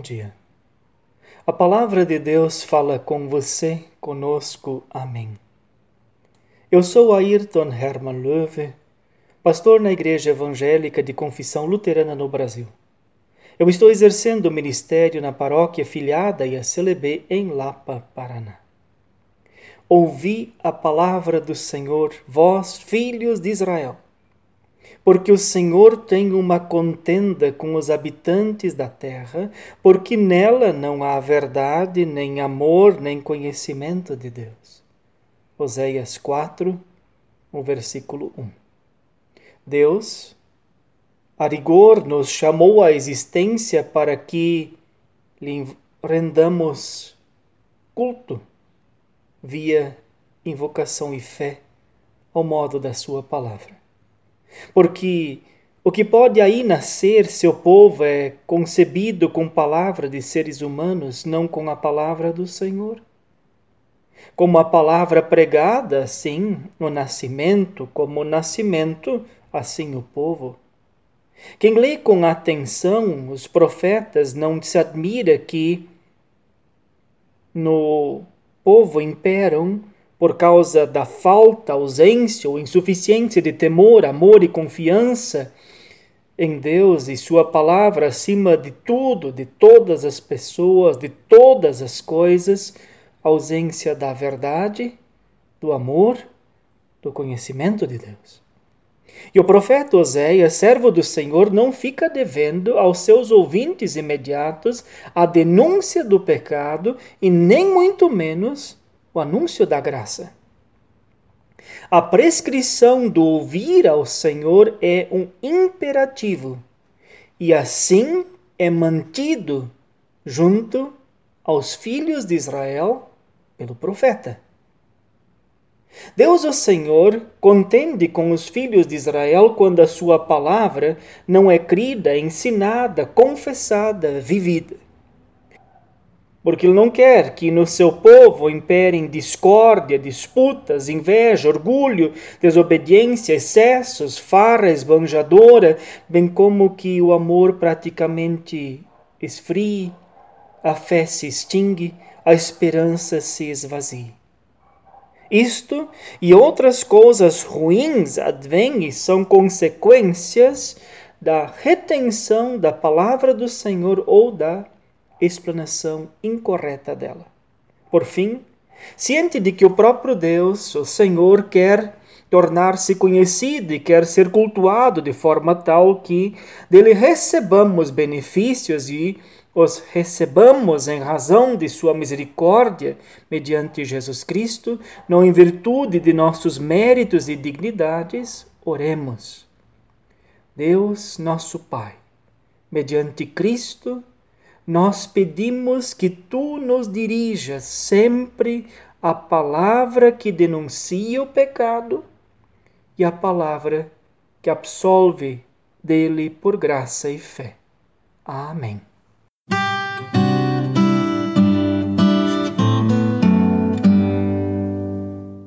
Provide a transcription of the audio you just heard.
bom dia. A palavra de Deus fala com você, conosco. Amém. Eu sou Ayrton Hermann Löwe, pastor na Igreja Evangélica de Confissão Luterana no Brasil. Eu estou exercendo o ministério na paróquia filiada e a CLB em Lapa, Paraná. Ouvi a palavra do Senhor, vós, filhos de Israel porque o Senhor tem uma contenda com os habitantes da terra, porque nela não há verdade, nem amor, nem conhecimento de Deus. Oséias 4, o versículo 1. Deus, a rigor, nos chamou à existência para que lhe rendamos culto via invocação e fé ao modo da Sua palavra. Porque o que pode aí nascer, seu povo, é concebido com palavra de seres humanos, não com a palavra do Senhor. Como a palavra pregada, assim o nascimento, como o nascimento, assim o povo. Quem lê com atenção os profetas não se admira que no povo imperam por causa da falta, ausência ou insuficiência de temor, amor e confiança em Deus e Sua palavra acima de tudo, de todas as pessoas, de todas as coisas, ausência da verdade, do amor, do conhecimento de Deus. E o profeta Oséias, servo do Senhor, não fica devendo aos seus ouvintes imediatos a denúncia do pecado e nem muito menos o anúncio da graça. A prescrição do ouvir ao Senhor é um imperativo e assim é mantido junto aos filhos de Israel pelo profeta. Deus, o Senhor, contende com os filhos de Israel quando a sua palavra não é crida, ensinada, confessada, vivida porque ele não quer que no seu povo imperem discórdia, disputas, inveja, orgulho, desobediência, excessos, farra esbanjadora, bem como que o amor praticamente esfrie, a fé se extingue, a esperança se esvazie. Isto e outras coisas ruins advêm e são consequências da retenção da palavra do Senhor ou da explanação incorreta dela. Por fim, ciente de que o próprio Deus, o Senhor, quer tornar-se conhecido e quer ser cultuado de forma tal que dele recebamos benefícios e os recebamos em razão de sua misericórdia mediante Jesus Cristo, não em virtude de nossos méritos e dignidades, oremos. Deus, nosso Pai, mediante Cristo, nós pedimos que tu nos dirijas sempre a palavra que denuncia o pecado e a palavra que absolve dele por graça e fé. Amém.